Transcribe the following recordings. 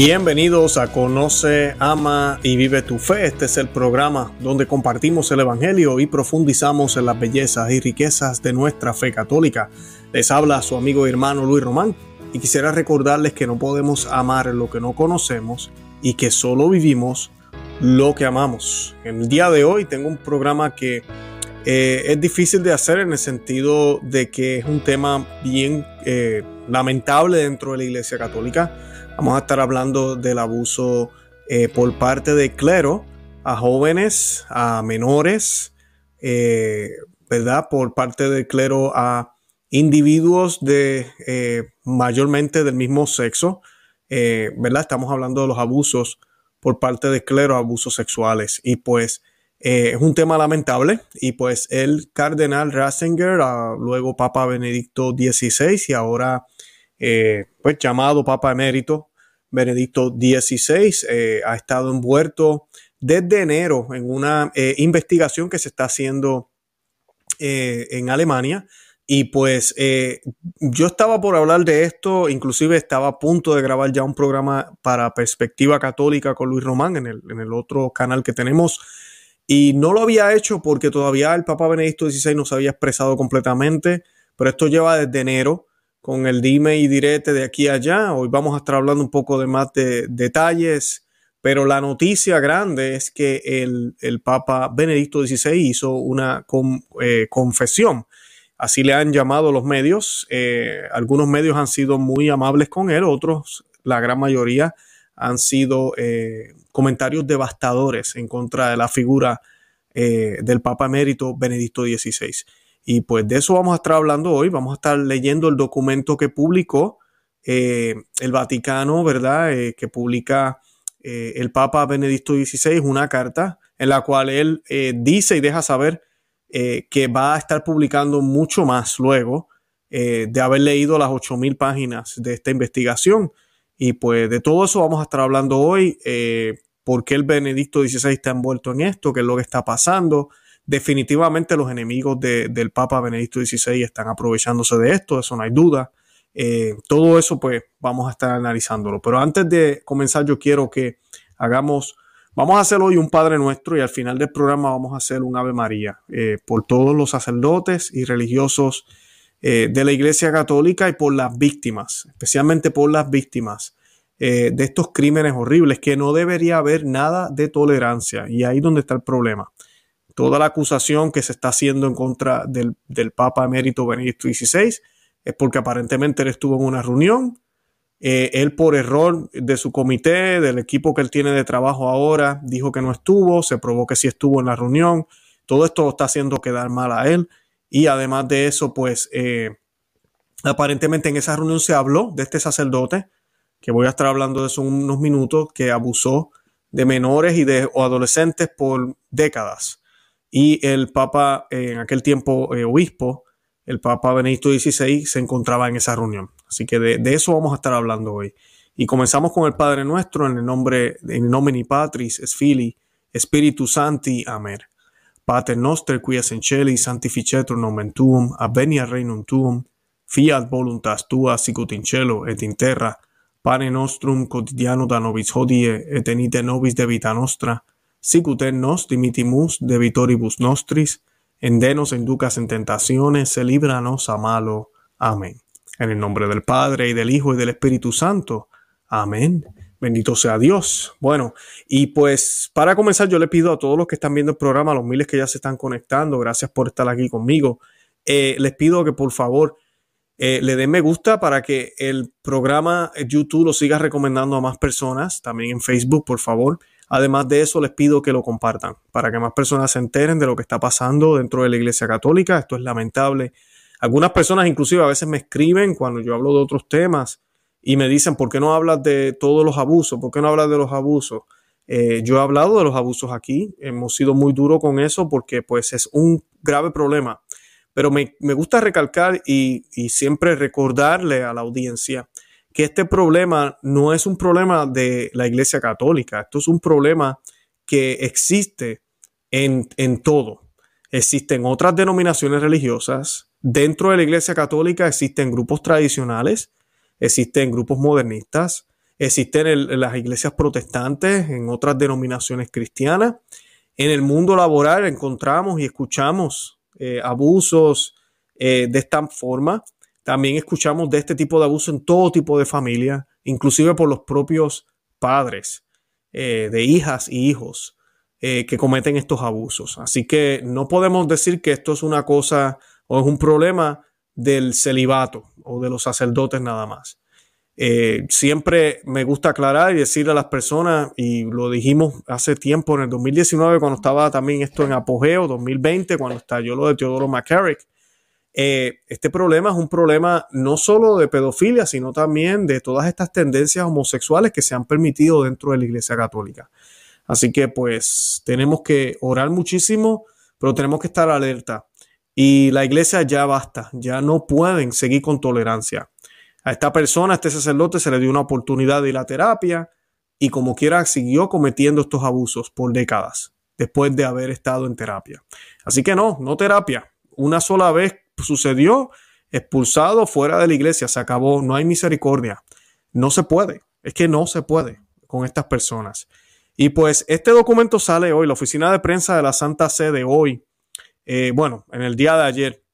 Bienvenidos a Conoce, Ama y Vive tu Fe. Este es el programa donde compartimos el Evangelio y profundizamos en las bellezas y riquezas de nuestra fe católica. Les habla su amigo y hermano Luis Román y quisiera recordarles que no podemos amar lo que no conocemos y que solo vivimos lo que amamos. En el día de hoy tengo un programa que eh, es difícil de hacer en el sentido de que es un tema bien eh, lamentable dentro de la Iglesia Católica Vamos a estar hablando del abuso eh, por parte del clero a jóvenes, a menores, eh, ¿verdad? Por parte del clero a individuos de eh, mayormente del mismo sexo, ¿verdad? Estamos hablando de los abusos por parte del clero, abusos sexuales. Y pues es un tema lamentable. Y pues el cardenal Ratzinger, ah, luego Papa Benedicto XVI y ahora pues llamado Papa Emérito Benedicto XVI eh, ha estado envuelto desde enero en una eh, investigación que se está haciendo eh, en Alemania. Y pues yo estaba por hablar de esto, inclusive estaba a punto de grabar ya un programa para Perspectiva Católica con Luis Román en el, en el otro canal que tenemos. Y no lo había hecho porque todavía el Papa Benedicto XVI no se había expresado completamente, pero esto lleva desde enero con el dime y direte de aquí a allá. Hoy vamos a estar hablando un poco de más de detalles, pero la noticia grande es que el, Papa Benedicto XVI hizo una eh, confesión. Así le han llamado los medios. Eh, algunos medios han sido muy amables con él, otros, la gran mayoría, han sido eh, comentarios devastadores en contra de la figura del Papa Emérito Benedicto XVI. Y pues de eso vamos a estar hablando hoy. Vamos a estar leyendo el documento que publicó eh, el Vaticano, ¿verdad? Eh, que publica eh, el Papa Benedicto XVI, una carta en la cual él dice y deja saber que va a estar publicando mucho más luego de haber leído las 8.000 páginas de esta investigación. Y pues de todo eso vamos a estar hablando hoy. ¿Por qué el Benedicto XVI está envuelto en esto? ¿Qué es lo que está pasando? Definitivamente los enemigos del Papa Benedicto XVI están aprovechándose de esto, eso no hay duda. Eh, todo eso pues vamos a estar analizándolo. Pero antes de comenzar yo quiero que hagamos, vamos a hacer hoy un Padre Nuestro y al final del programa vamos a hacer un Ave María eh, por todos los sacerdotes y religiosos eh, de la Iglesia Católica y por las víctimas, especialmente por las víctimas de estos crímenes horribles que no debería haber nada de tolerancia y ahí donde está el problema toda la acusación que se está haciendo en contra del, Papa emérito Benedicto XVI es porque aparentemente él estuvo en una reunión. Eh, él por error de su comité, del equipo que él tiene de trabajo ahora, dijo que no estuvo, se probó que sí estuvo en la reunión. Todo esto está haciendo quedar mal a él. Y además de eso, pues eh, aparentemente en esa reunión se habló de este sacerdote, que voy a estar hablando de eso en unos minutos, que abusó de menores y de o adolescentes por décadas y el Papa, en aquel tiempo eh, obispo, el Papa Benedicto XVI, se encontraba en esa reunión. Así que de, eso vamos a estar hablando hoy. Y comenzamos con el Padre Nuestro en el nombre, en nomine Patris, es Fili, Spiritu Santi, Amen. Pater noster, qui es in celi, sanctificetur nomen tuum, avenia regnum tuum, fiat voluntas tua, sicut in et in terra, pane nostrum quotidiano da nobis hodie, et enite nobis de vita nostra, sicut nos dimitimus debitoribus nostris, endenos inducas en tentaciones, se líbranos a malo. Amén. En el nombre del Padre y del Hijo y del Espíritu Santo. Amén. Bendito sea Dios. Bueno, y pues para comenzar yo le pido a todos los que están viendo el programa, a los miles que ya se están conectando, gracias por estar aquí conmigo. Eh, les pido que por favor eh, le den me gusta para que el programa YouTube lo siga recomendando a más personas, también en Facebook, por favor. Además de eso, les pido que lo compartan para que más personas se enteren de lo que está pasando dentro de la Iglesia Católica. Esto es lamentable. Algunas personas inclusive a veces me escriben cuando yo hablo de otros temas y me dicen, ¿por qué no hablas de todos los abusos? ¿Por qué no hablas de los abusos? Eh, yo he hablado de los abusos aquí, hemos sido muy duros con eso porque pues es un grave problema. Pero me, gusta recalcar y, y siempre recordarle a la audiencia que este problema no es un problema de la Iglesia Católica, esto es un problema que existe en, en todo. Existen otras denominaciones religiosas, dentro de la Iglesia Católica existen grupos tradicionales, existen grupos modernistas, existen en, las iglesias protestantes, en otras denominaciones cristianas. En el mundo laboral encontramos y escuchamos eh, abusos eh, de esta forma. También escuchamos de este tipo de abuso en todo tipo de familia, inclusive por los propios padres eh, de hijas y hijos que cometen estos abusos. Así que no podemos decir que esto es una cosa o es un problema del celibato o de los sacerdotes nada más. Eh, siempre me gusta aclarar y decirle a las personas, y lo dijimos hace tiempo en el 2019, cuando estaba también esto en apogeo, 2020, cuando estalló lo de Teodoro McCarrick, eh, este problema es un problema no solo de pedofilia, sino también de todas estas tendencias homosexuales que se han permitido dentro de la Iglesia Católica. Así que pues tenemos que orar muchísimo, pero tenemos que estar alerta. Y la iglesia ya basta, ya no pueden seguir con tolerancia. A esta persona, a este sacerdote, se le dio una oportunidad de ir a terapia y como quiera siguió cometiendo estos abusos por décadas después de haber estado en terapia. Así que no, no terapia. Una sola vez sucedió, expulsado fuera de la iglesia, se acabó, no hay misericordia. No se puede, es que no se puede con estas personas. Y pues este documento sale hoy, la oficina de prensa de la Santa Sede hoy, eh, bueno, en el día de ayer,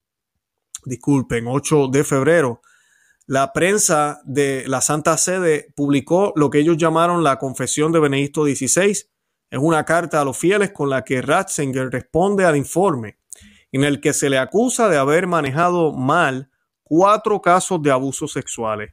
disculpen, 8 de febrero, la prensa de la Santa Sede publicó lo que ellos llamaron la Confesión de Benedicto XVI. Es una carta a los fieles con la que Ratzinger responde al informe en el que se le acusa de haber manejado mal cuatro casos de abusos sexuales.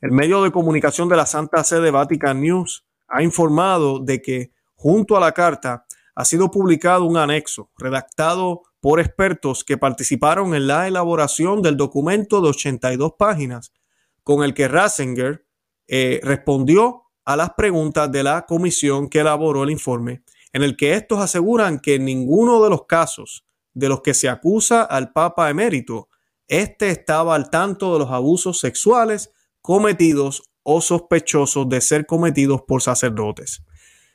El medio de comunicación de la Santa Sede Vatican News ha informado de que junto a la carta ha sido publicado un anexo redactado por expertos que participaron en la elaboración del documento de 82 páginas con el que Ratzinger eh, respondió a las preguntas de la comisión que elaboró el informe, en el que estos aseguran que ninguno de los casos de los que se acusa al Papa emérito, este estaba al tanto de los abusos sexuales cometidos o sospechosos de ser cometidos por sacerdotes.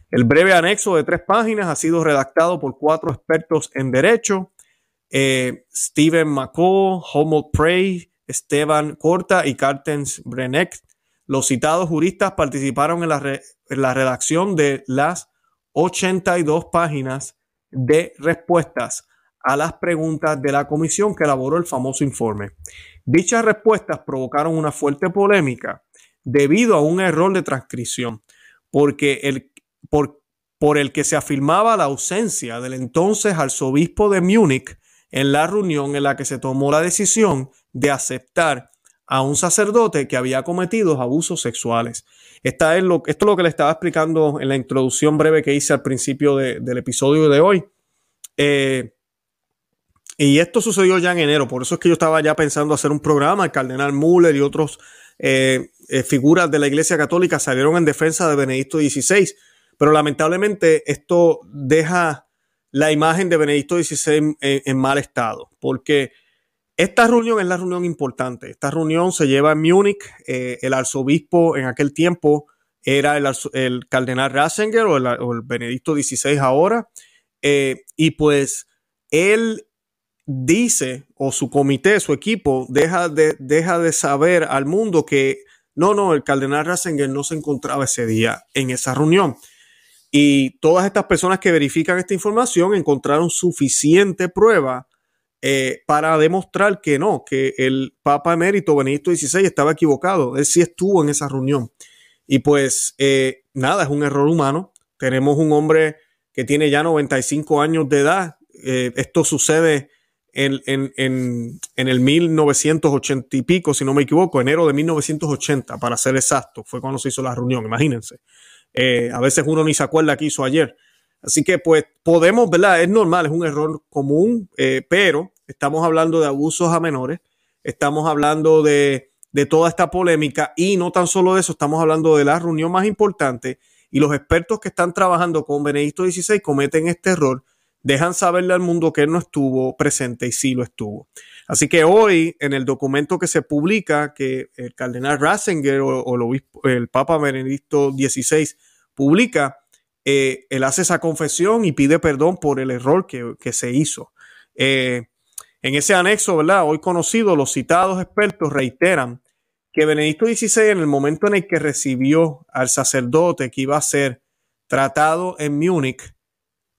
El breve anexo de tres páginas ha sido redactado por cuatro expertos en derecho eh, Steven McCall, Homo Prey, Esteban Corta y Cartens Brenek. Los citados juristas participaron en la, en la redacción de las 82 páginas de respuestas a las preguntas de la comisión que elaboró el famoso informe. Dichas respuestas provocaron una fuerte polémica debido a un error de transcripción, porque el, por, por el que se afirmaba la ausencia del entonces arzobispo de Múnich en la reunión en la que se tomó la decisión de aceptar a un sacerdote que había cometido abusos sexuales. Esta es lo, esto es lo que le estaba explicando en la introducción breve que hice al principio del episodio de hoy. Eh, y esto sucedió ya en enero, por eso es que yo estaba ya pensando hacer un programa. El cardenal Müller y otros eh, eh, figuras de la Iglesia Católica salieron en defensa de Benedicto XVI, pero lamentablemente esto deja la imagen de Benedicto XVI en, mal estado, porque esta reunión es la reunión importante. Esta reunión se lleva en Múnich. Eh, el arzobispo en aquel tiempo era el, cardenal Ratzinger o el, Benedicto XVI ahora. Y pues él dice, o su comité, su equipo, deja de, deja de saber al mundo que no, no, el cardenal Ratzinger no se encontraba ese día en esa reunión. Y todas estas personas que verifican esta información encontraron suficiente prueba eh, para demostrar que no, que el Papa emérito Benedicto XVI estaba equivocado. Él sí estuvo en esa reunión. Y pues eh, nada, es un error humano. Tenemos un hombre que tiene ya 95 años de edad. Eh, esto sucede en, en, en, en, el 1980 y pico, si no me equivoco, enero de 1980, para ser exacto, fue cuando se hizo la reunión, imagínense. Eh, a veces uno ni se acuerda que hizo ayer. Así que pues podemos, ¿verdad? Es normal, es un error común, eh, pero estamos hablando de abusos a menores, estamos hablando de, de toda esta polémica y no tan solo eso, estamos hablando de la reunión más importante y los expertos que están trabajando con Benedicto XVI cometen este error, dejan saberle al mundo que él no estuvo presente y sí lo estuvo. Así que hoy, en el documento que se publica, que el cardenal Ratzinger o, el, Papa Benedicto XVI publica, eh, él hace esa confesión y pide perdón por el error que, se hizo. Eh, en ese anexo, ¿verdad? Hoy conocido, los citados expertos reiteran que Benedicto XVI en el momento en el que recibió al sacerdote que iba a ser tratado en Múnich,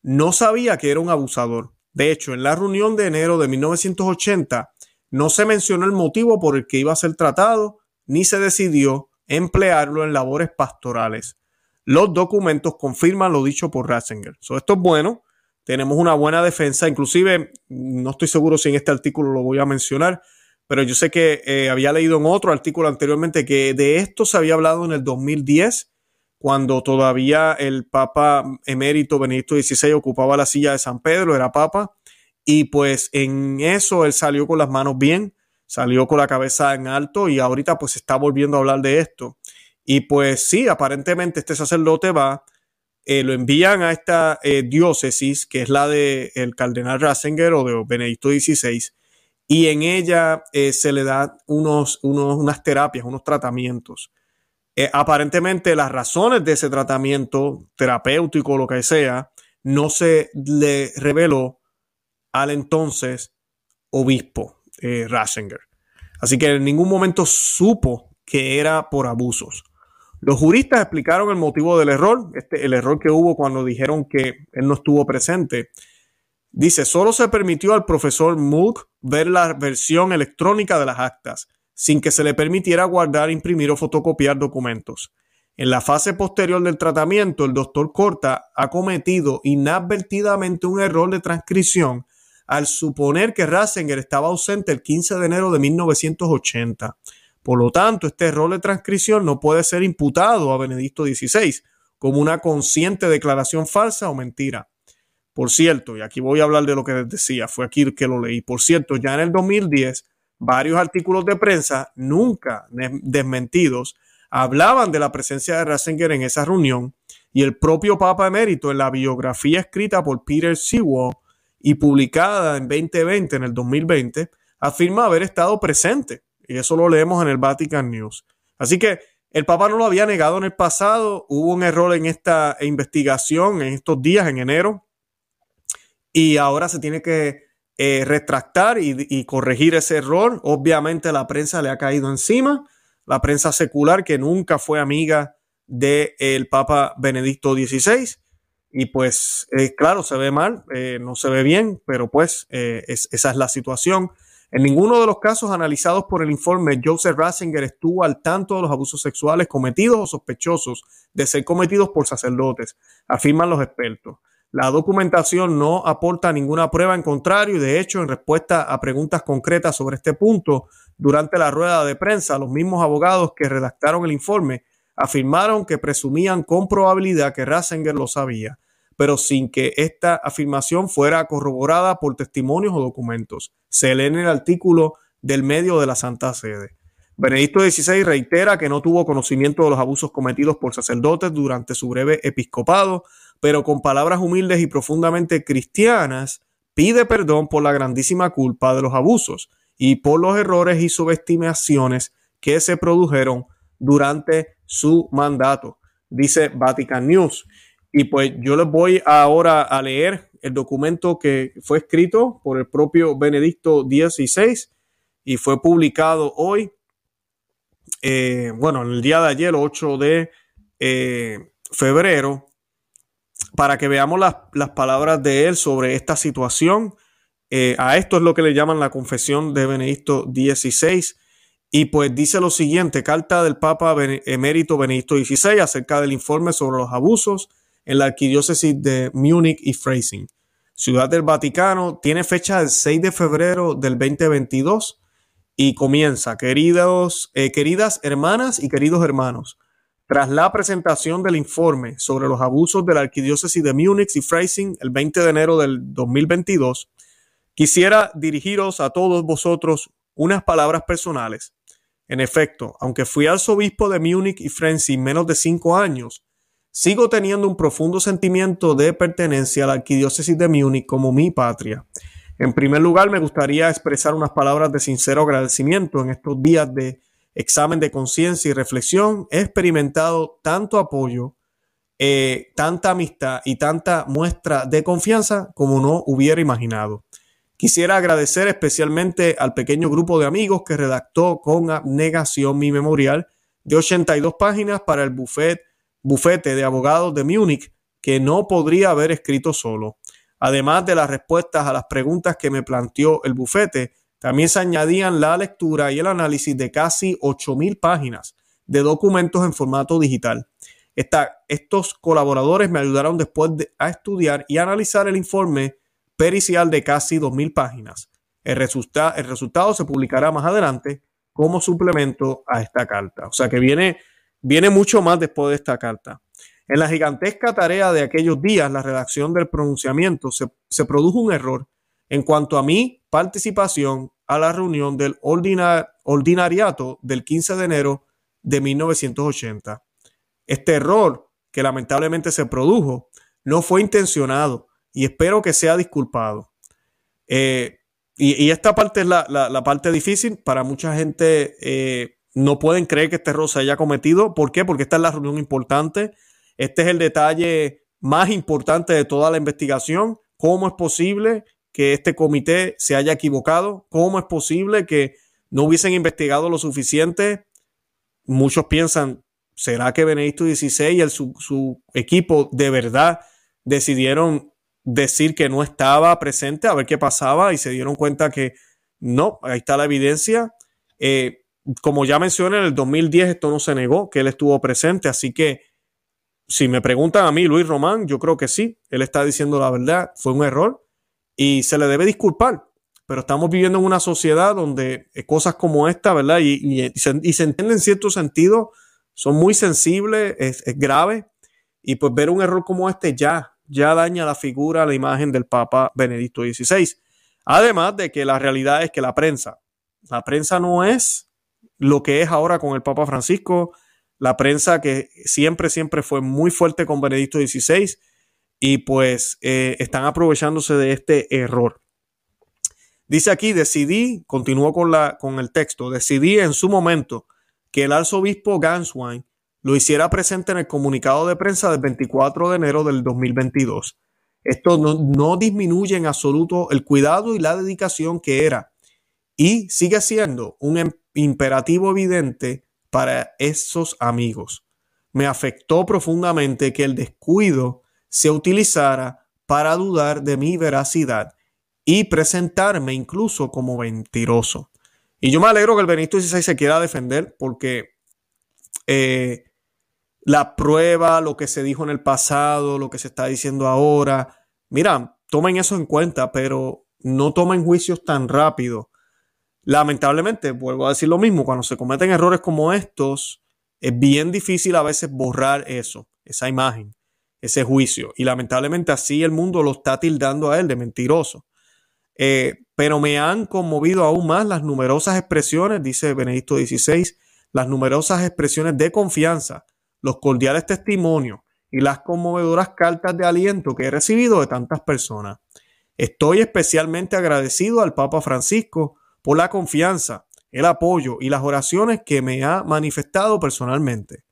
no sabía que era un abusador. De hecho, en la reunión de enero de 1980 no se mencionó el motivo por el que iba a ser tratado, ni se decidió emplearlo en labores pastorales. Los documentos confirman lo dicho por Ratzinger. esto es bueno, tenemos una buena defensa, inclusive no estoy seguro si en este artículo lo voy a mencionar, pero yo sé que eh, había leído en otro artículo anteriormente que de esto se había hablado en el 2010, cuando todavía el Papa emérito Benedicto XVI ocupaba la silla de San Pedro, era Papa, y pues en eso él salió con las manos bien, salió con la cabeza en alto y ahorita pues está volviendo a hablar de esto. Y pues sí, aparentemente este sacerdote va, eh, lo envían a esta eh, diócesis, que es la del el cardenal Ratzinger o de Benedicto XVI, y en ella eh, se le da unos, unos, unas terapias, unos tratamientos. Aparentemente las razones de ese tratamiento terapéutico, lo que sea, no se le reveló al entonces obispo Ratzinger. Así que en ningún momento supo que era por abusos. Los juristas explicaron el motivo del error, este, el error que hubo cuando dijeron que él no estuvo presente. Dice, solo se permitió al profesor Mook ver la versión electrónica de las actas, sin que se le permitiera guardar, imprimir o fotocopiar documentos. En la fase posterior del tratamiento, el doctor Corta ha cometido inadvertidamente un error de transcripción al suponer que Ratzinger estaba ausente el 15 de enero de 1980. Por lo tanto, este error de transcripción no puede ser imputado a Benedicto XVI como una consciente declaración falsa o mentira. Por cierto, y aquí voy a hablar de lo que les decía, fue aquí que lo leí. Por cierto, ya en el 2010, varios artículos de prensa, nunca desmentidos, hablaban de la presencia de Ratzinger en esa reunión y el propio Papa Emérito en la biografía escrita por Peter Sewell y publicada en 2020, en el 2020, afirma haber estado presente y eso lo leemos en el Vatican News. Así que el Papa no lo había negado en el pasado. Hubo un error en esta investigación en estos días, en enero. Y ahora se tiene que eh, retractar y, corregir ese error. Obviamente la prensa le ha caído encima. La prensa secular que nunca fue amiga del Papa Benedicto XVI. Y pues, eh, claro, se ve mal, eh, no se ve bien, pero pues esa es la situación. En ninguno de los casos analizados por el informe, Joseph Ratzinger estuvo al tanto de los abusos sexuales cometidos o sospechosos de ser cometidos por sacerdotes, afirman los expertos. La documentación no aporta ninguna prueba en contrario y de hecho en respuesta a preguntas concretas sobre este punto durante la rueda de prensa, los mismos abogados que redactaron el informe afirmaron que presumían con probabilidad que Ratzinger lo sabía pero sin que esta afirmación fuera corroborada por testimonios o documentos. Se lee en el artículo del medio de la Santa Sede. Benedicto XVI reitera que no tuvo conocimiento de los abusos cometidos por sacerdotes durante su breve episcopado, pero con palabras humildes y profundamente cristianas pide perdón por la grandísima culpa de los abusos y por los errores y subestimaciones que se produjeron durante su mandato, dice Vatican News. Y pues yo les voy ahora a leer el documento que fue escrito por el propio Benedicto XVI y fue publicado hoy, eh, bueno, en el día de ayer, 8 de eh, febrero, para que veamos las, palabras de él sobre esta situación. Eh, a esto es lo que le llaman la confesión de Benedicto XVI. Y pues dice lo siguiente, carta del Papa emérito Benedicto XVI acerca del informe sobre los abusos en la arquidiócesis de Múnich y Freising. Ciudad del Vaticano tiene fecha el 6 de febrero del 2022 y comienza, queridos, eh, queridas hermanas y queridos hermanos, tras la presentación del informe sobre los abusos de la arquidiócesis de Múnich y Freising el 20 de enero del 2022, quisiera dirigiros a todos vosotros unas palabras personales. En efecto, aunque fui arzobispo de Múnich y Freising menos de cinco años, Sigo teniendo un profundo sentimiento de pertenencia a la arquidiócesis de Múnich como mi patria. En primer lugar, me gustaría expresar unas palabras de sincero agradecimiento en estos días de examen de conciencia y reflexión. He experimentado tanto apoyo, eh, tanta amistad y tanta muestra de confianza como no hubiera imaginado. Quisiera agradecer especialmente al pequeño grupo de amigos que redactó con abnegación mi memorial de 82 páginas para el buffet, bufete de abogados de Múnich que no podría haber escrito solo. Además de las respuestas a las preguntas que me planteó el bufete, también se añadían la lectura y el análisis de casi 8.000 páginas de documentos en formato digital. estos colaboradores me ayudaron después a estudiar y analizar el informe pericial de casi 2.000 páginas. El, el resultado se publicará más adelante como suplemento a esta carta. O sea que viene, viene mucho más después de esta carta. En la gigantesca tarea de aquellos días, la redacción del pronunciamiento, se, produjo un error en cuanto a mi participación a la reunión del ordinariato del 15 de enero de 1980. Este error, que lamentablemente se produjo, no fue intencionado y espero que sea disculpado. Eh, y, esta parte es la, parte difícil. Para mucha gente eh, no pueden creer que este error se haya cometido. ¿Por qué? Porque esta es la reunión importante este es el detalle más importante de toda la investigación. ¿Cómo es posible que este comité se haya equivocado? ¿Cómo es posible que no hubiesen investigado lo suficiente? Muchos piensan, ¿será que Benedicto XVI y su, su equipo de verdad decidieron decir que no estaba presente a ver qué pasaba y se dieron cuenta que no, ahí está la evidencia. Eh, como ya mencioné, en el 2010 esto no se negó, que él estuvo presente, así que si me preguntan a mí, Luis Román, yo creo que sí, él está diciendo la verdad, fue un error y se le debe disculpar. Pero estamos viviendo en una sociedad donde eh, cosas como esta, ¿verdad? Y, se, entiende en cierto sentido, son muy sensibles, es, grave. Y pues ver un error como este ya, ya daña la figura, la imagen del Papa Benedicto XVI. Además de que la realidad es que la prensa, la prensa no es lo que es ahora con el Papa Francisco, la prensa que siempre, siempre fue muy fuerte con Benedicto XVI y pues eh, están aprovechándose de este error. Dice aquí, decidí, continuó con, la, con el texto, decidí en su momento que el arzobispo Ganswein lo hiciera presente en el comunicado de prensa del 24 de enero del 2022. Esto no, no disminuye en absoluto el cuidado y la dedicación que era y sigue siendo un imperativo evidente para esos amigos. Me afectó profundamente que el descuido se utilizara para dudar de mi veracidad y presentarme incluso como mentiroso. Y yo me alegro que el Benito XVI se quiera defender porque eh, la prueba, lo que se dijo en el pasado, lo que se está diciendo ahora, mira, tomen eso en cuenta, pero no tomen juicios tan rápido Lamentablemente, vuelvo a decir lo mismo, cuando se cometen errores como estos, es bien difícil a veces borrar eso, esa imagen, ese juicio. Y lamentablemente así el mundo lo está tildando a él de mentiroso. Eh, pero me han conmovido aún más las numerosas expresiones, dice Benedicto XVI, las numerosas expresiones de confianza, los cordiales testimonios y las conmovedoras cartas de aliento que he recibido de tantas personas. Estoy especialmente agradecido al Papa Francisco por la confianza, el apoyo y las oraciones que me ha manifestado personalmente.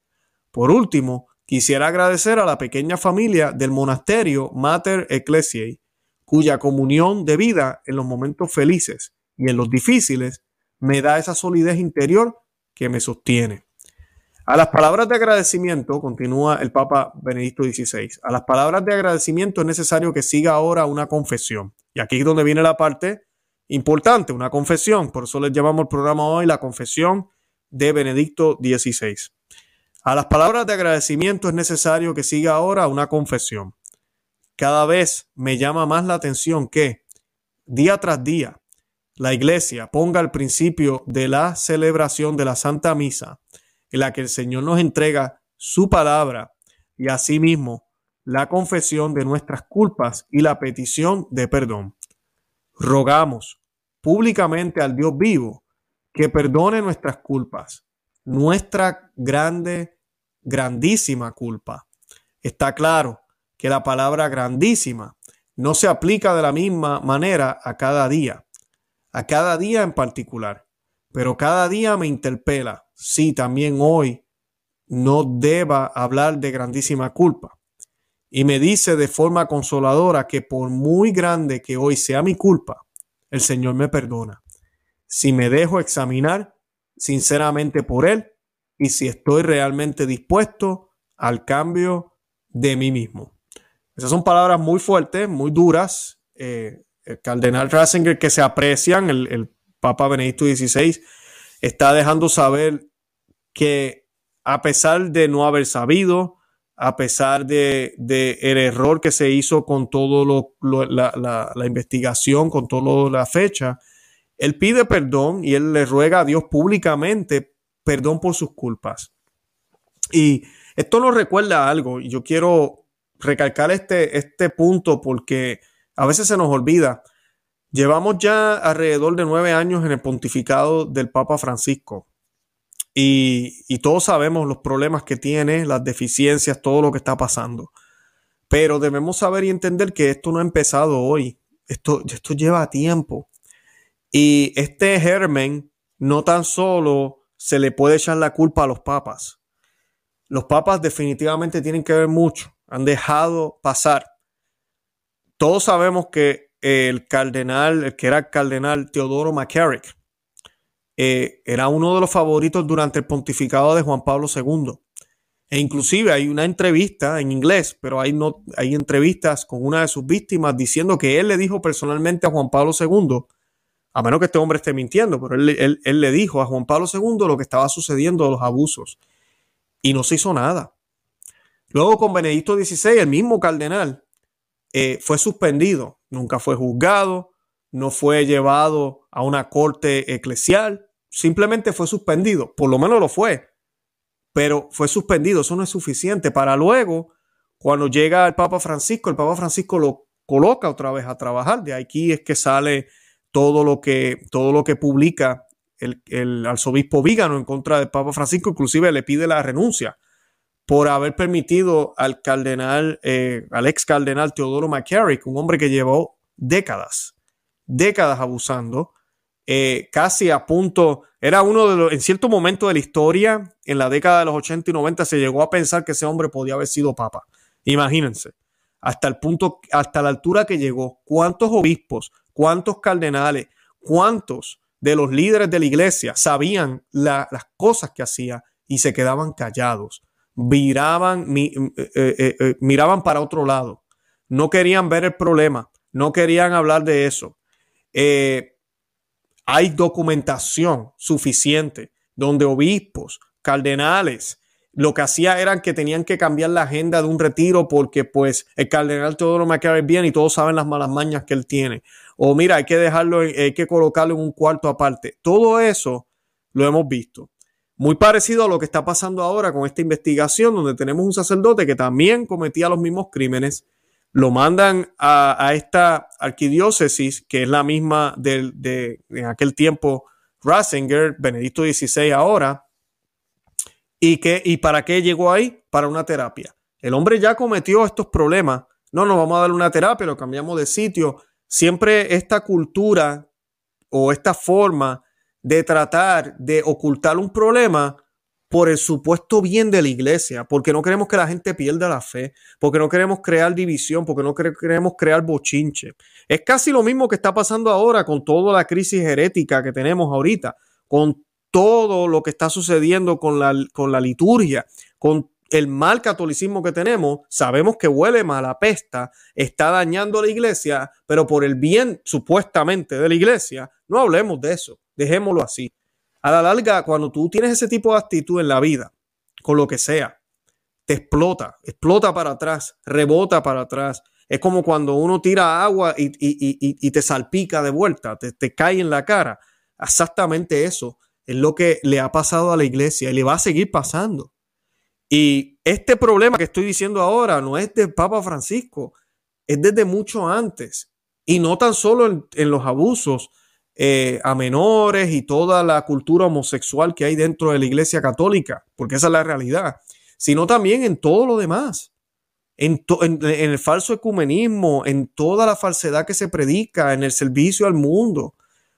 Por último, quisiera agradecer a la pequeña familia del monasterio Mater Ecclesiae, cuya comunión de vida en los momentos felices y en los difíciles me da esa solidez interior que me sostiene. A las palabras de agradecimiento, continúa el Papa Benedicto XVI, a las palabras de agradecimiento es necesario que siga ahora una confesión. Y aquí es donde viene la parte importante, una confesión. Por eso les llamamos el programa hoy la confesión de Benedicto XVI. A las palabras de agradecimiento es necesario que siga ahora una confesión. Cada vez me llama más la atención que día tras día la iglesia ponga el principio de la celebración de la Santa Misa, en la que el Señor nos entrega su palabra y asimismo la confesión de nuestras culpas y la petición de perdón. Rogamos públicamente al Dios vivo que perdone nuestras culpas, nuestra grande, grandísima culpa. Está claro que la palabra grandísima no se aplica de la misma manera a cada día, a cada día en particular, pero cada día me interpela si también hoy no deba hablar de grandísima culpa. Y me dice de forma consoladora que por muy grande que hoy sea mi culpa, el Señor me perdona. Si me dejo examinar sinceramente por Él y si estoy realmente dispuesto al cambio de mí mismo. Esas son palabras muy fuertes, muy duras. Eh, el cardenal Ratzinger que se aprecian, el, el Papa Benedicto XVI, está dejando saber que a pesar de no haber sabido, a pesar de, el error que se hizo con todo lo, la, investigación, con toda la fecha, él pide perdón y él le ruega a Dios públicamente perdón por sus culpas. Y esto nos recuerda algo, y yo quiero recalcar este, este punto porque a veces se nos olvida. Llevamos ya alrededor de nueve años en el pontificado del Papa Francisco. Y, todos sabemos los problemas que tiene, las deficiencias, todo lo que está pasando. Pero debemos saber y entender que esto no ha empezado hoy. Esto, esto lleva tiempo. Y este germen no tan solo se le puede echar la culpa a los papas. Los papas definitivamente tienen que ver mucho. Han dejado pasar. Todos sabemos que el cardenal, el que era el cardenal Teodoro McCarrick, eh, era uno de los favoritos durante el pontificado de Juan Pablo II. E inclusive hay una entrevista en inglés, pero hay, entrevistas con una de sus víctimas diciendo que él le dijo personalmente a Juan Pablo II, a menos que este hombre esté mintiendo, pero él, le dijo a Juan Pablo II lo que estaba sucediendo de los abusos. Y no se hizo nada. Luego con Benedicto XVI, el mismo cardenal, eh, fue suspendido, nunca fue juzgado, no fue llevado a una corte eclesial, simplemente fue suspendido, por lo menos lo fue, pero fue suspendido, eso no es suficiente. Para luego, cuando llega el Papa Francisco, el Papa Francisco lo coloca otra vez a trabajar, de aquí es que sale todo lo que, todo lo que publica el, arzobispo Vígano en contra del Papa Francisco, inclusive le pide la renuncia por haber permitido al cardenal, eh, al ex cardenal Teodoro McCarrick, un hombre que llevó décadas, décadas abusando eh, casi a punto, era uno de los, en cierto momento de la historia, en la década de los 80 y 90, se llegó a pensar que ese hombre podía haber sido papa. Imagínense, hasta el punto, hasta la altura que llegó, cuántos obispos, cuántos cardenales, cuántos de los líderes de la iglesia sabían las cosas que hacía y se quedaban callados, viraban, eh, eh, miraban para otro lado, no querían ver el problema, no querían hablar de eso. Eh, hay documentación suficiente donde obispos, cardenales, lo que hacía era que tenían que cambiar la agenda de un retiro porque pues el cardenal todo me queda bien y todos saben las malas mañas que él tiene. O mira, hay que dejarlo, hay que colocarlo en un cuarto aparte. Todo eso lo hemos visto. Muy parecido a lo que está pasando ahora con esta investigación donde tenemos un sacerdote que también cometía los mismos crímenes lo mandan a, esta arquidiócesis, que es la misma de, en aquel tiempo Ratzinger, Benedicto XVI ahora. ¿Y, que, ¿Y para qué llegó ahí? Para una terapia. El hombre ya cometió estos problemas. No, nos vamos a dar una terapia, lo cambiamos de sitio. Siempre esta cultura o esta forma de tratar de ocultar un problema por el supuesto bien de la iglesia, porque no queremos que la gente pierda la fe, porque no queremos crear división, porque no queremos crear bochinche. Es casi lo mismo que está pasando ahora con toda la crisis herética que tenemos ahorita, con todo lo que está sucediendo con la, con la liturgia, con el mal catolicismo que tenemos, sabemos que huele mal, apesta, está dañando la iglesia, pero por el bien supuestamente de la iglesia, no hablemos de eso, dejémoslo así a la larga, cuando tú tienes ese tipo de actitud en la vida, con lo que sea, te explota, explota para atrás, rebota para atrás. Es como cuando uno tira agua y, te salpica de vuelta, te cae en la cara. Exactamente eso es lo que le ha pasado a la iglesia y le va a seguir pasando. Y este problema que estoy diciendo ahora no es del Papa Francisco, es desde mucho antes. Y no tan solo en, los abusos eh, a menores y toda la cultura homosexual que hay dentro de la Iglesia Católica, porque esa es la realidad, sino también en todo lo demás, en, el falso ecumenismo, en toda la falsedad que se predica, en el servicio al mundo.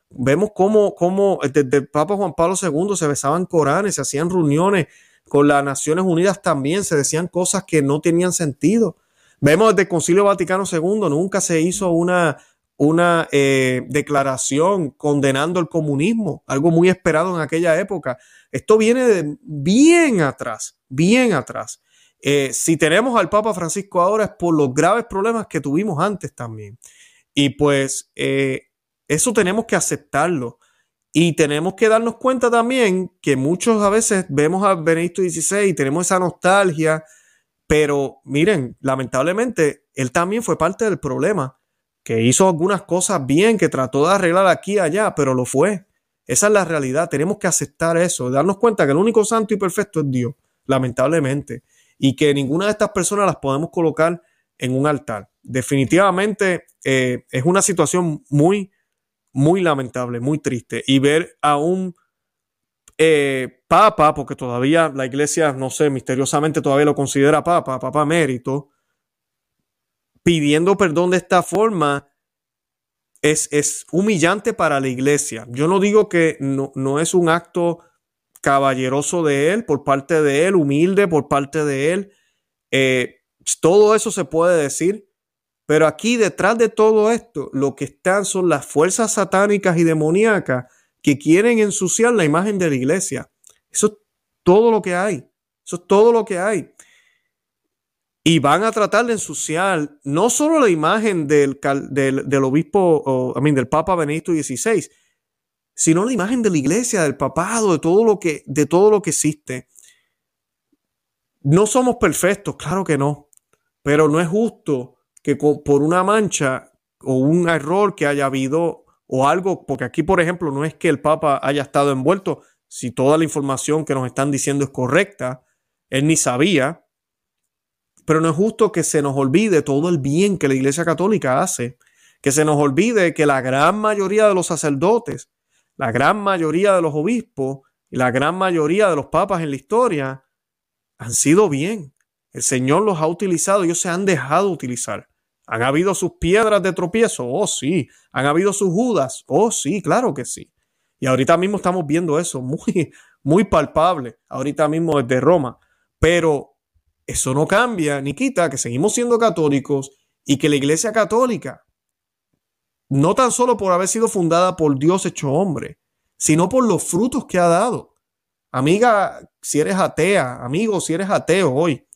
Vemos cómo, cómo desde el Papa Juan Pablo II se besaban Coranes, se hacían reuniones con las Naciones Unidas también, se decían cosas que no tenían sentido. Vemos desde el Concilio Vaticano II, nunca se hizo una, una eh, declaración condenando el comunismo, algo muy esperado en aquella época. Esto viene de bien atrás, bien atrás. Eh, si tenemos al Papa Francisco ahora es por los graves problemas que tuvimos antes también. Y pues eh, eso tenemos que aceptarlo. Y tenemos que darnos cuenta también que muchos a veces vemos a Benedicto XVI y tenemos esa nostalgia, pero miren, lamentablemente, él también fue parte del problema, que hizo algunas cosas bien, que trató de arreglar aquí y allá, pero lo fue. Esa es la realidad, tenemos que aceptar eso, darnos cuenta que el único santo y perfecto es Dios, lamentablemente, y que ninguna de estas personas las podemos colocar en un altar. Definitivamente eh, es una situación muy, muy lamentable, muy triste. Y ver a un eh, papa, porque todavía la iglesia, no sé, misteriosamente todavía lo considera papa, papa mérito, pidiendo perdón de esta forma, es, es humillante para la iglesia. Yo no digo que no, no es un acto caballeroso de él, por parte de él, humilde por parte de él. Eh, todo eso se puede decir, pero aquí detrás de todo esto, lo que están son las fuerzas satánicas y demoníacas que quieren ensuciar la imagen de la iglesia. Eso es todo lo que hay. Eso es todo lo que hay. Y van a tratar de ensuciar no solo la imagen del, del, obispo, o, del Papa Benedicto XVI, sino la imagen de la iglesia, del papado, de todo lo que, de todo lo que existe. No somos perfectos, claro que no, pero no es justo que por una mancha o un error que haya habido o algo, porque aquí, por ejemplo, no es que el Papa haya estado envuelto, si toda la información que nos están diciendo es correcta, él ni sabía, pero no es justo que se nos olvide todo el bien que la Iglesia Católica hace, que se nos olvide que la gran mayoría de los sacerdotes, la gran mayoría de los obispos y la gran mayoría de los papas en la historia han sido bien. El Señor los ha utilizado, ellos se han dejado utilizar. ¿Han habido sus piedras de tropiezo? Oh, sí. ¿Han habido sus judas? Oh, sí, claro que sí. Y ahorita mismo estamos viendo eso muy, muy palpable, ahorita mismo desde Roma. Pero eso no cambia ni quita que seguimos siendo católicos y que la Iglesia Católica, no tan solo por haber sido fundada por Dios hecho hombre, sino por los frutos que ha dado. Amiga, si eres atea, amigo, si eres ateo hoy,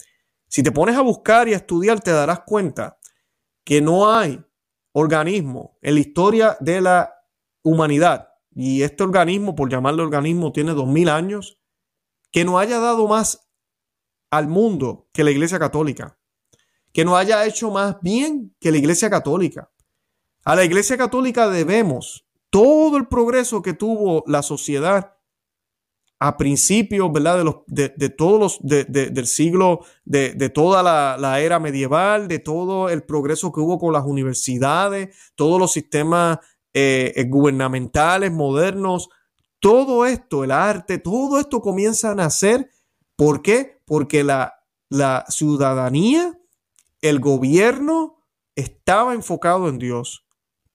si te pones a buscar y a estudiar, te darás cuenta que no hay organismo en la historia de la humanidad, y este organismo, por llamarlo organismo, tiene dos mil años, que no haya dado más al mundo que la Iglesia Católica, que no haya hecho más bien que la Iglesia Católica. A la Iglesia Católica debemos todo el progreso que tuvo la sociedad a principios, ¿verdad? De, los, de, todos los, del siglo, de, toda la, era medieval, de todo el progreso que hubo con las universidades, todos los sistemas eh, eh, gubernamentales modernos, todo esto, el arte, todo esto comienza a nacer. ¿Por qué? Porque la, la ciudadanía, el gobierno estaba enfocado en Dios.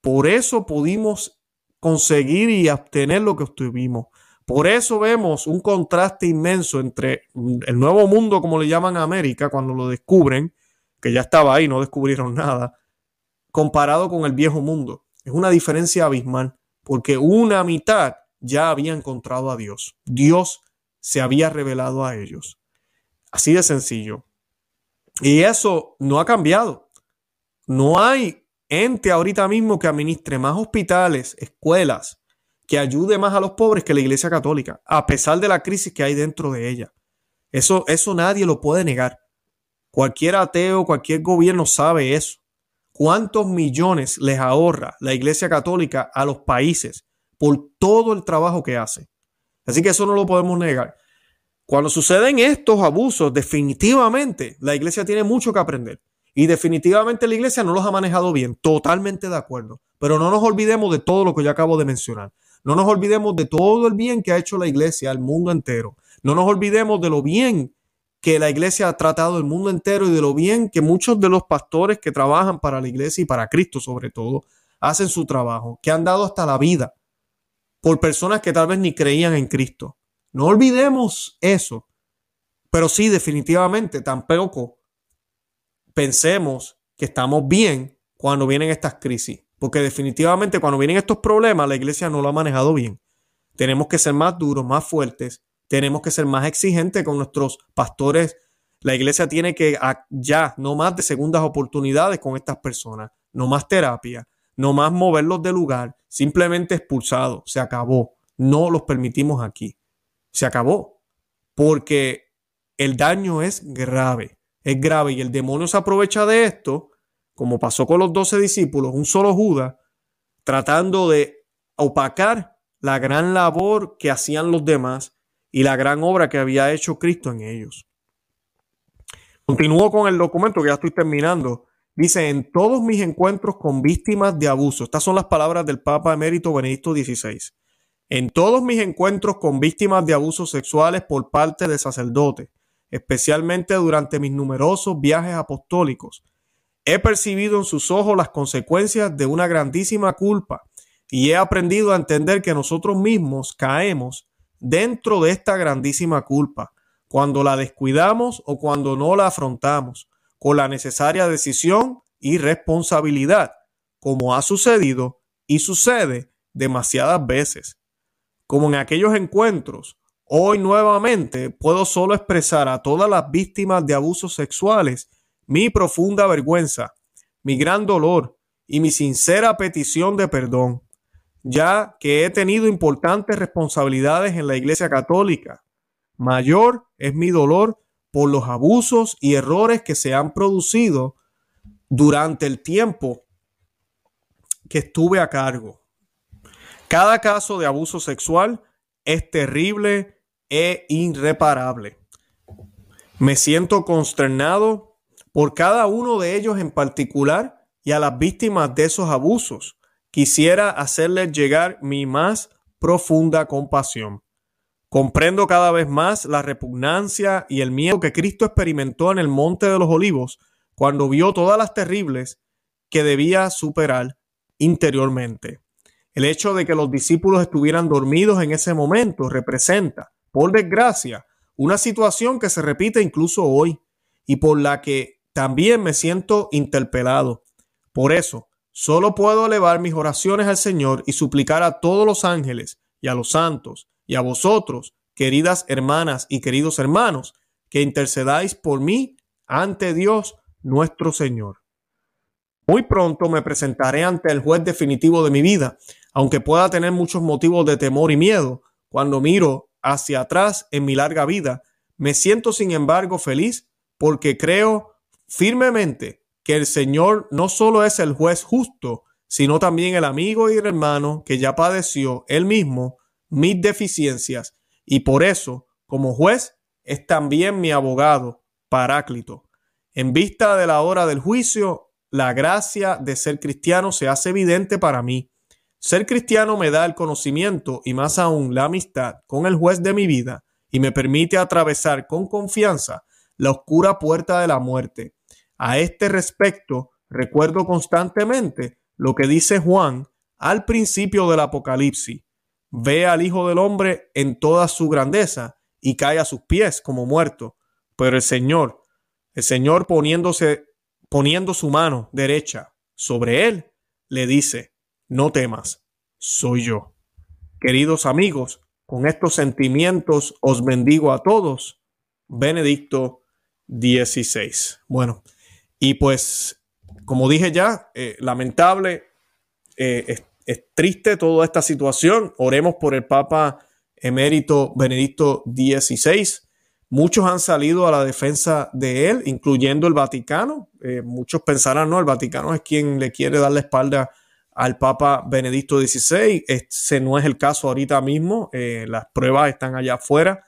Por eso pudimos conseguir y obtener lo que obtuvimos. Por eso vemos un contraste inmenso entre el nuevo mundo, como le llaman América, cuando lo descubren, que ya estaba ahí, no descubrieron nada, comparado con el viejo mundo. Es una diferencia abismal, porque una mitad ya había encontrado a Dios. Dios se había revelado a ellos. Así de sencillo. Y eso no ha cambiado. No hay ente ahorita mismo que administre más hospitales, escuelas, que ayude más a los pobres que la Iglesia Católica, a pesar de la crisis que hay dentro de ella. Eso, eso nadie lo puede negar. Cualquier ateo, cualquier gobierno sabe eso. ¿Cuántos millones les ahorra la Iglesia Católica a los países por todo el trabajo que hace? Así que eso no lo podemos negar. Cuando suceden estos abusos, definitivamente la Iglesia tiene mucho que aprender. Y definitivamente la Iglesia no los ha manejado bien, totalmente de acuerdo. Pero no nos olvidemos de todo lo que yo acabo de mencionar. No nos olvidemos de todo el bien que ha hecho la iglesia al mundo entero. No nos olvidemos de lo bien que la iglesia ha tratado el mundo entero y de lo bien que muchos de los pastores que trabajan para la iglesia y para Cristo sobre todo hacen su trabajo, que han dado hasta la vida por personas que tal vez ni creían en Cristo. No olvidemos eso. Pero sí, definitivamente, tampoco pensemos que estamos bien cuando vienen estas crisis. Porque definitivamente cuando vienen estos problemas la iglesia no lo ha manejado bien. Tenemos que ser más duros, más fuertes, tenemos que ser más exigentes con nuestros pastores. La iglesia tiene que ya no más de segundas oportunidades con estas personas, no más terapia, no más moverlos de lugar, simplemente expulsados, se acabó. No los permitimos aquí. Se acabó. Porque el daño es grave, es grave y el demonio se aprovecha de esto, como pasó con los doce discípulos, un solo Judas, tratando de opacar la gran labor que hacían los demás y la gran obra que había hecho Cristo en ellos. Continúo con el documento que ya estoy terminando. Dice, en todos mis encuentros con víctimas de abuso, estas son las palabras del Papa Emérito Benedicto XVI, en todos mis encuentros con víctimas de abusos sexuales por parte de sacerdotes, especialmente durante mis numerosos viajes apostólicos, he percibido en sus ojos las consecuencias de una grandísima culpa y he aprendido a entender que nosotros mismos caemos dentro de esta grandísima culpa cuando la descuidamos o cuando no la afrontamos con la necesaria decisión y responsabilidad, como ha sucedido y sucede demasiadas veces. Como en aquellos encuentros, hoy nuevamente puedo solo expresar a todas las víctimas de abusos sexuales mi profunda vergüenza, mi gran dolor y mi sincera petición de perdón ya que he tenido importantes responsabilidades en la Iglesia Católica. Mayor es mi dolor por los abusos y errores que se han producido durante el tiempo que estuve a cargo. Cada caso de abuso sexual es terrible e irreparable. Me siento consternado por cada uno de ellos en particular y a las víctimas de esos abusos quisiera hacerles llegar mi más profunda compasión. Comprendo cada vez más la repugnancia y el miedo que Cristo experimentó en el Monte de los Olivos cuando vio todas las terribles que debía superar interiormente. El hecho de que los discípulos estuvieran dormidos en ese momento representa, por desgracia, una situación que se repite incluso hoy y por la que también me siento interpelado. Por eso, Solo puedo elevar mis oraciones al Señor y suplicar a todos los ángeles y a los santos y a vosotros, queridas hermanas y queridos hermanos, que intercedáis por mí ante Dios nuestro Señor. Muy pronto me presentaré ante el juez definitivo de mi vida, aunque pueda tener muchos motivos de temor y miedo. Cuando miro hacia atrás en mi larga vida, me siento sin embargo feliz porque creo firmemente que el Señor no solo es el juez justo, sino también el amigo y el hermano que ya padeció él mismo mis deficiencias y por eso, como juez, es también mi abogado, Paráclito. En vista de la hora del juicio, la gracia de ser cristiano se hace evidente para mí. Ser cristiano me da el conocimiento y más aún la amistad con el juez de mi vida y me permite atravesar con confianza la oscura puerta de la muerte a este respecto, recuerdo constantemente lo que dice Juan al principio del Apocalipsis. Ve al Hijo del Hombre en toda su grandeza y cae a sus pies como muerto. Pero el Señor, el Señor poniéndose, poniendo su mano derecha sobre él, le dice, no temas, soy yo. Queridos amigos, con estos sentimientos os bendigo a todos. Benedicto 16. Bueno, y pues, como dije ya, eh, lamentable, eh, es, triste toda esta situación. Oremos por el Papa emérito Benedicto XVI. Muchos han salido a la defensa de él, incluyendo el Vaticano. Eh, muchos pensarán, no, el Vaticano es quien le quiere dar la espalda al Papa Benedicto XVI. Ese no es el caso ahorita mismo. las pruebas están allá afuera.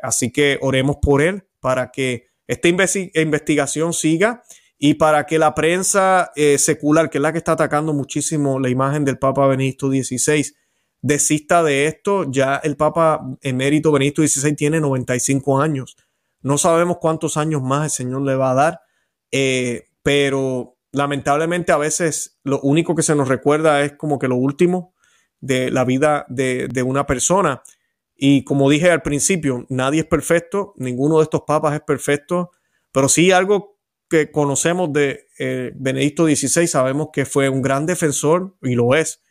Así que oremos por él para que esta investigación siga y para que la prensa eh, secular, que es la que está atacando muchísimo la imagen del Papa Benedicto XVI, desista de esto. Ya el Papa emérito Benedicto XVI tiene 95 años. No sabemos cuántos años más el Señor le va a dar, eh, pero lamentablemente a veces lo único que se nos recuerda es como que lo último de la vida de, de una persona. Y como dije al principio, nadie es perfecto, ninguno de estos papas es perfecto, pero sí algo que conocemos de eh, Benedicto XVI sabemos que fue un gran defensor, y lo es,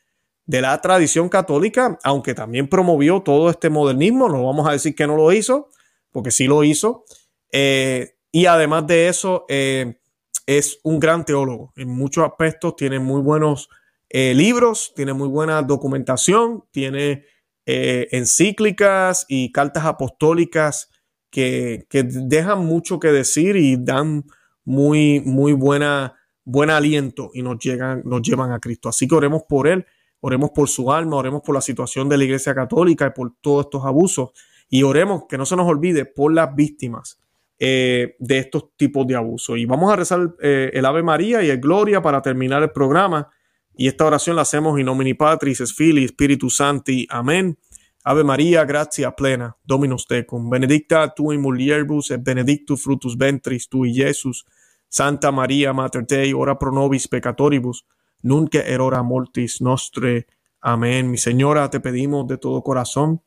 de la tradición católica, aunque también promovió todo este modernismo, no vamos a decir que no lo hizo, porque sí lo hizo. Eh, y además de eso, eh, es un gran teólogo. En muchos aspectos tiene muy buenos libros, tiene muy buena documentación, tiene encíclicas y cartas apostólicas que, que, dejan mucho que decir y dan muy, muy buena, buen aliento y nos, llegan, nos llevan a Cristo. Así que oremos por Él, oremos por su alma, oremos por la situación de la Iglesia Católica y por todos estos abusos y oremos que no se nos olvide por las víctimas eh, de estos tipos de abusos. Y vamos a rezar eh, el Ave María y el Gloria para terminar el programa. Y esta oración la hacemos in nomine Patris, es Filii, Spiritus Santi. Amén. Ave María, gratia plena, Dominus tecum, benedicta tu in mulieribus et benedictus fructus ventris tui, Iesus. Santa María, Mater Dei, ora pro nobis peccatoribus, nunc erora mortis nostre. Amén. Mi Señora, te pedimos de todo corazón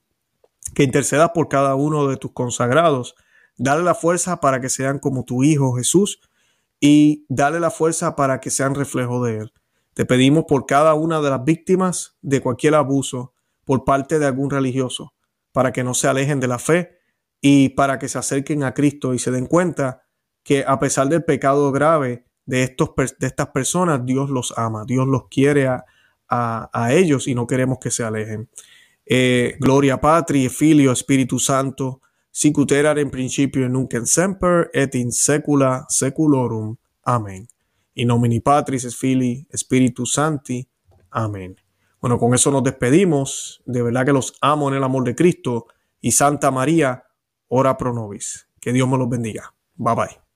que intercedas por cada uno de tus consagrados. Dale la fuerza para que sean como tu Hijo Jesús y dale la fuerza para que sean reflejo de Él. Te pedimos por cada una de las víctimas de cualquier abuso por parte de algún religioso, para que no se alejen de la fe y para que se acerquen a Cristo y se den cuenta que a pesar del pecado grave de, estos, de estas personas, Dios los ama, Dios los quiere a, a, ellos y no queremos que se alejen. Eh, gloria Patri, Filio, Espíritu Santo, sicuterar en principio nunc en semper et in secula seculorum. Amén. In nomine Patris et Spiritus Santi. Amén. Bueno, con eso nos despedimos. De verdad que los amo en el amor de Cristo. Y Santa María, ora pro nobis. Que Dios me los bendiga. Bye bye.